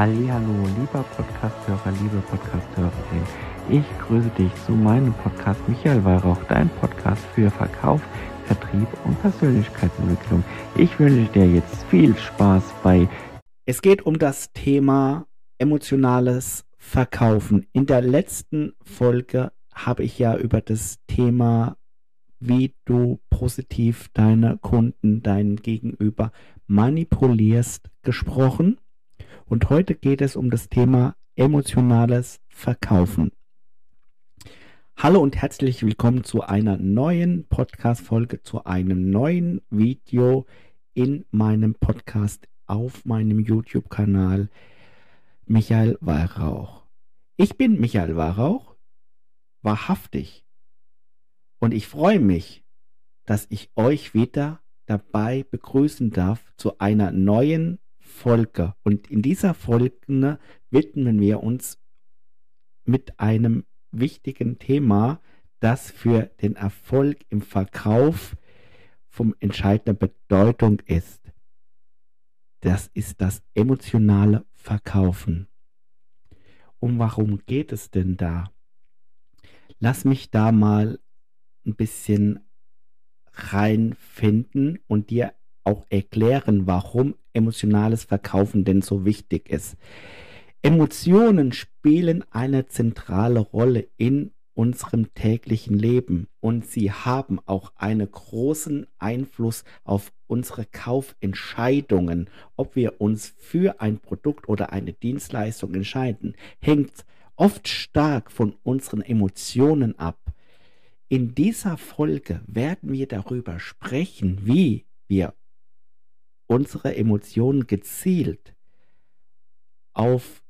Hallo, lieber Podcasthörer, liebe Podcasthörerin. Ich grüße dich zu meinem Podcast Michael Weihrauch, dein Podcast für Verkauf, Vertrieb und Persönlichkeitsentwicklung. Ich wünsche dir jetzt viel Spaß bei. Es geht um das Thema emotionales Verkaufen. In der letzten Folge habe ich ja über das Thema, wie du positiv deine Kunden, deinen Gegenüber manipulierst, gesprochen. Und heute geht es um das Thema emotionales Verkaufen. Hallo und herzlich willkommen zu einer neuen Podcast-Folge, zu einem neuen Video in meinem Podcast auf meinem YouTube-Kanal Michael Weihrauch. Ich bin Michael Weihrauch, wahrhaftig. Und ich freue mich, dass ich euch wieder dabei begrüßen darf zu einer neuen Folge. Und in dieser Folge widmen wir uns mit einem wichtigen Thema, das für den Erfolg im Verkauf von entscheidender Bedeutung ist. Das ist das emotionale Verkaufen. Um warum geht es denn da? Lass mich da mal ein bisschen reinfinden und dir auch erklären, warum emotionales Verkaufen denn so wichtig ist. Emotionen spielen eine zentrale Rolle in unserem täglichen Leben und sie haben auch einen großen Einfluss auf unsere Kaufentscheidungen. Ob wir uns für ein Produkt oder eine Dienstleistung entscheiden, hängt oft stark von unseren Emotionen ab. In dieser Folge werden wir darüber sprechen, wie wir unsere Emotionen gezielt auf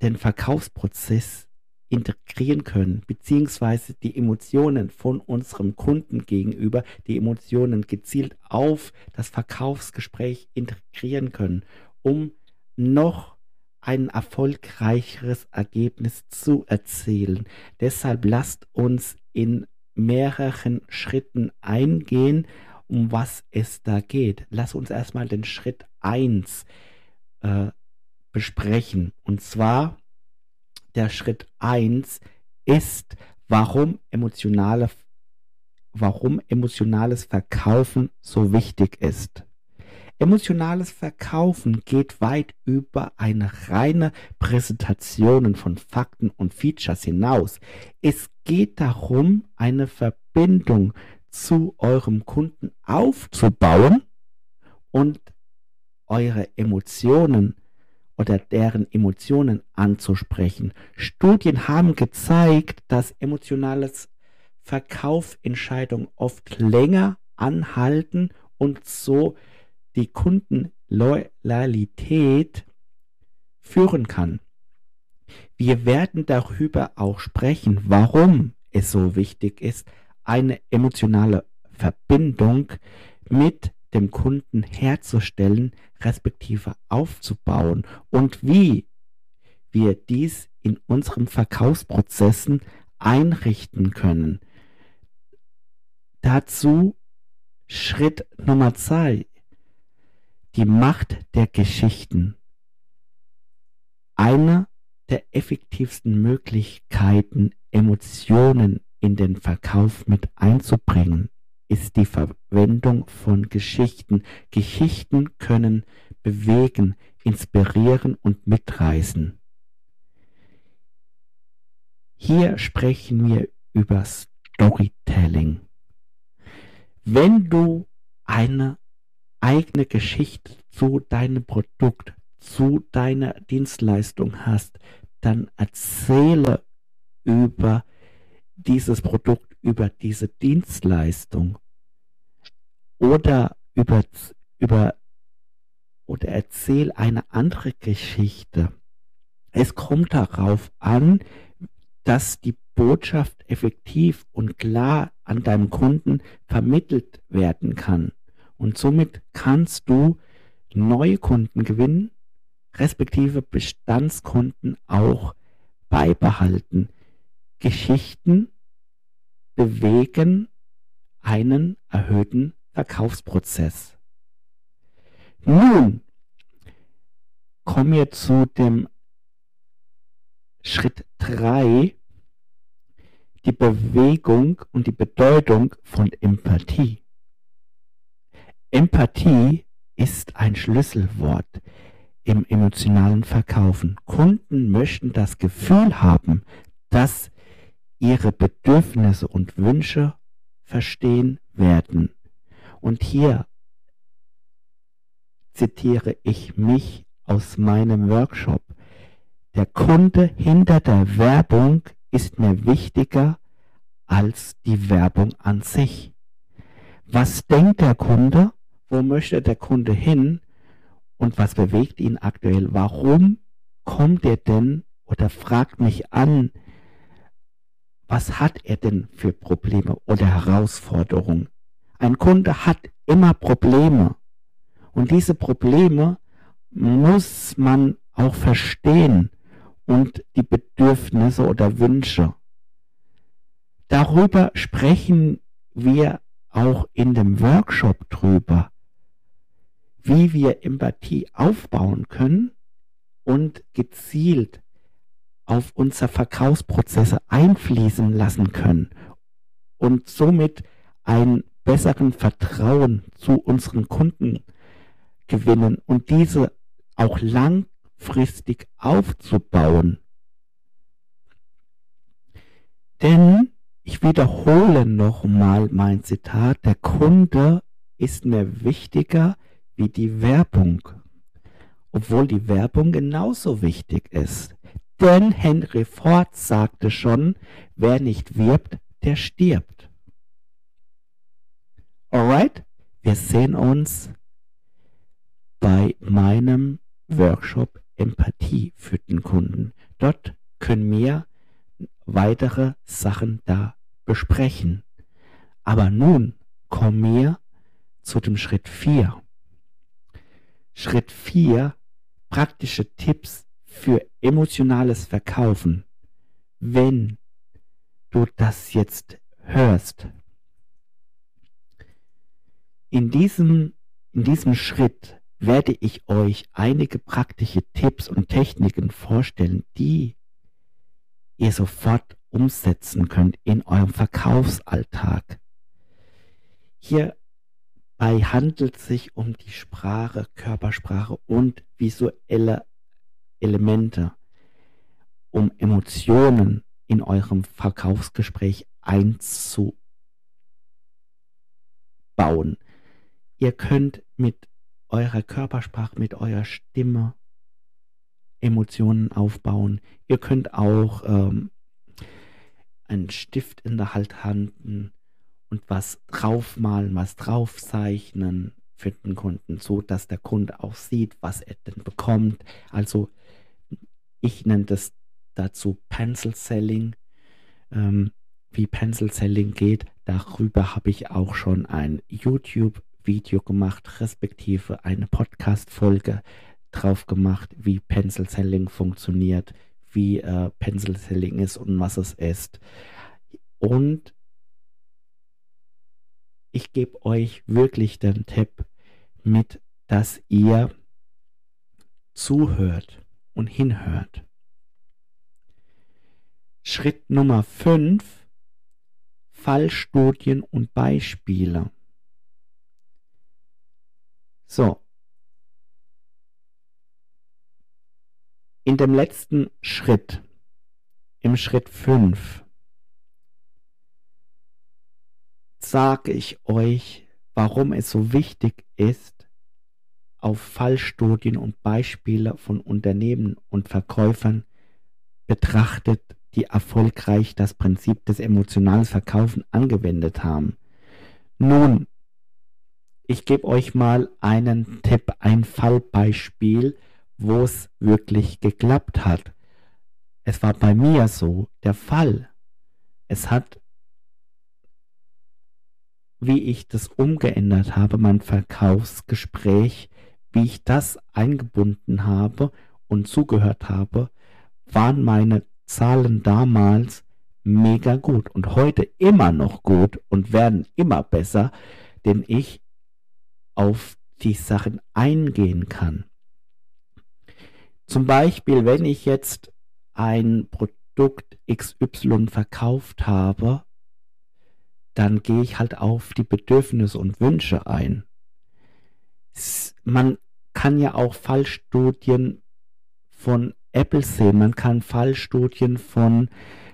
den Verkaufsprozess integrieren können, beziehungsweise die Emotionen von unserem Kunden gegenüber, die Emotionen gezielt auf das Verkaufsgespräch integrieren können, um noch ein erfolgreicheres Ergebnis zu erzielen. Deshalb lasst uns in mehreren Schritten eingehen, um was es da geht. Lass uns erstmal den Schritt 1 äh, besprechen. Und zwar der Schritt 1 ist, warum emotionale, warum emotionales Verkaufen so wichtig ist. Emotionales Verkaufen geht weit über eine reine Präsentation von Fakten und Features hinaus. Es geht darum, eine Verbindung zu eurem Kunden aufzubauen und eure Emotionen oder deren Emotionen anzusprechen. Studien haben gezeigt, dass emotionales Verkaufentscheidungen oft länger anhalten und so die Kundenloyalität führen kann. Wir werden darüber auch sprechen, warum es so wichtig ist, eine emotionale Verbindung mit dem Kunden herzustellen, respektive aufzubauen und wie wir dies in unseren Verkaufsprozessen einrichten können. Dazu Schritt Nummer zwei. Die Macht der Geschichten. Eine der effektivsten Möglichkeiten, Emotionen in den Verkauf mit einzubringen, ist die Verwendung von Geschichten. Geschichten können bewegen, inspirieren und mitreißen. Hier sprechen wir über Storytelling. Wenn du eine eigene Geschichte zu deinem Produkt, zu deiner Dienstleistung hast, dann erzähle über dieses Produkt über diese Dienstleistung oder über, über oder erzähl eine andere Geschichte. Es kommt darauf an, dass die Botschaft effektiv und klar an deinem Kunden vermittelt werden kann. Und somit kannst du neue Kunden gewinnen, respektive Bestandskunden auch beibehalten. Geschichten bewegen einen erhöhten Verkaufsprozess. Nun, kommen wir zu dem Schritt 3, die Bewegung und die Bedeutung von Empathie. Empathie ist ein Schlüsselwort im emotionalen Verkaufen. Kunden möchten das Gefühl haben, dass ihre Bedürfnisse und Wünsche verstehen werden. Und hier zitiere ich mich aus meinem Workshop. Der Kunde hinter der Werbung ist mir wichtiger als die Werbung an sich. Was denkt der Kunde? Wo möchte der Kunde hin? Und was bewegt ihn aktuell? Warum kommt er denn oder fragt mich an, was hat er denn für Probleme oder Herausforderungen? Ein Kunde hat immer Probleme. Und diese Probleme muss man auch verstehen und die Bedürfnisse oder Wünsche. Darüber sprechen wir auch in dem Workshop drüber wie wir Empathie aufbauen können und gezielt auf unsere Verkaufsprozesse einfließen lassen können und somit einen besseren Vertrauen zu unseren Kunden gewinnen und diese auch langfristig aufzubauen. Denn ich wiederhole nochmal mein Zitat, der Kunde ist mir wichtiger wie die Werbung, obwohl die Werbung genauso wichtig ist. Denn Henry Ford sagte schon, wer nicht wirbt, der stirbt. Alright, wir sehen uns bei meinem Workshop Empathie für den Kunden. Dort können wir weitere Sachen da besprechen. Aber nun kommen wir zu dem Schritt 4. Schritt 4. Praktische Tipps für emotionales Verkaufen. Wenn du das jetzt hörst. In diesem, in diesem Schritt werde ich euch einige praktische Tipps und Techniken vorstellen, die ihr sofort umsetzen könnt in eurem Verkaufsalltag. Hier bei handelt sich um die Sprache, Körpersprache und visuelle Elemente, um Emotionen in eurem Verkaufsgespräch einzubauen. Ihr könnt mit eurer Körpersprache, mit eurer Stimme Emotionen aufbauen. Ihr könnt auch ähm, einen Stift in der Hand halten und was draufmalen, was draufzeichnen für den Kunden, so dass der Kunde auch sieht, was er denn bekommt. Also ich nenne das dazu Pencil Selling. Ähm, wie Pencil Selling geht, darüber habe ich auch schon ein YouTube-Video gemacht, respektive eine Podcast-Folge drauf gemacht, wie Pencil Selling funktioniert, wie äh, Pencil Selling ist und was es ist. Und ich gebe euch wirklich den Tipp mit, dass ihr zuhört und hinhört. Schritt Nummer 5. Fallstudien und Beispiele. So. In dem letzten Schritt, im Schritt 5, sage ich euch, warum es so wichtig ist, auf Fallstudien und Beispiele von Unternehmen und Verkäufern betrachtet, die erfolgreich das Prinzip des emotionalen Verkaufen angewendet haben. Nun, ich gebe euch mal einen Tipp, ein Fallbeispiel, wo es wirklich geklappt hat. Es war bei mir so der Fall. Es hat wie ich das umgeändert habe, mein Verkaufsgespräch, wie ich das eingebunden habe und zugehört habe, waren meine Zahlen damals mega gut und heute immer noch gut und werden immer besser, denn ich auf die Sachen eingehen kann. Zum Beispiel, wenn ich jetzt ein Produkt XY verkauft habe, dann gehe ich halt auf die Bedürfnisse und Wünsche ein. Man kann ja auch Fallstudien von Apple sehen, man kann Fallstudien von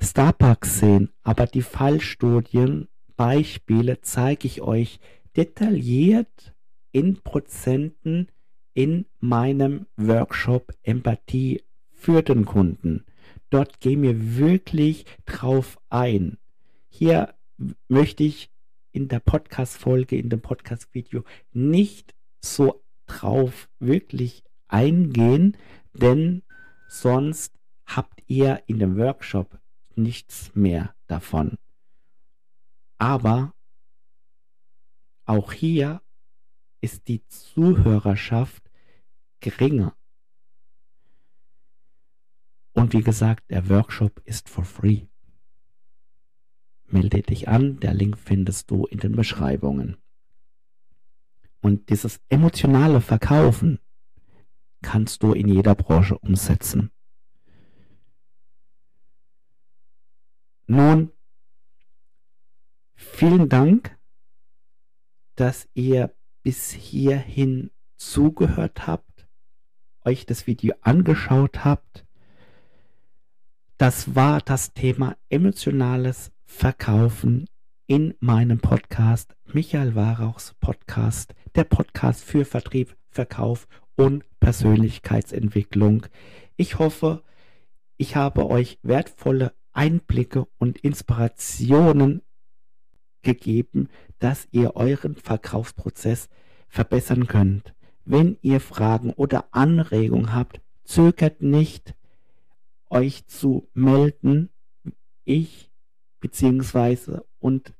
Starbucks sehen, aber die Fallstudien, Beispiele zeige ich euch detailliert in Prozenten in meinem Workshop Empathie für den Kunden. Dort gehen wir wirklich drauf ein. Hier möchte ich in der Podcast-Folge, in dem Podcast-Video nicht so drauf wirklich eingehen, denn sonst habt ihr in dem Workshop nichts mehr davon. Aber auch hier ist die Zuhörerschaft geringer. Und wie gesagt, der Workshop ist for free. Melde dich an, der Link findest du in den Beschreibungen. Und dieses emotionale Verkaufen kannst du in jeder Branche umsetzen. Nun, vielen Dank, dass ihr bis hierhin zugehört habt, euch das Video angeschaut habt. Das war das Thema emotionales Verkaufen in meinem Podcast, Michael Warauchs Podcast, der Podcast für Vertrieb, Verkauf und Persönlichkeitsentwicklung. Ich hoffe, ich habe euch wertvolle Einblicke und Inspirationen gegeben, dass ihr euren Verkaufsprozess verbessern könnt. Wenn ihr Fragen oder Anregungen habt, zögert nicht, euch zu melden. Ich bzw. und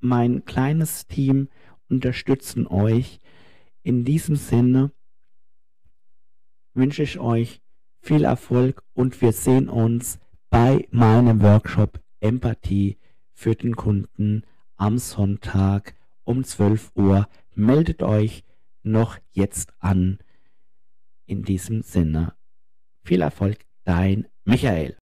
mein kleines Team unterstützen euch. In diesem Sinne wünsche ich euch viel Erfolg und wir sehen uns bei meinem Workshop Empathie für den Kunden am Sonntag um 12 Uhr. Meldet euch noch jetzt an. In diesem Sinne viel Erfolg, dein Michael.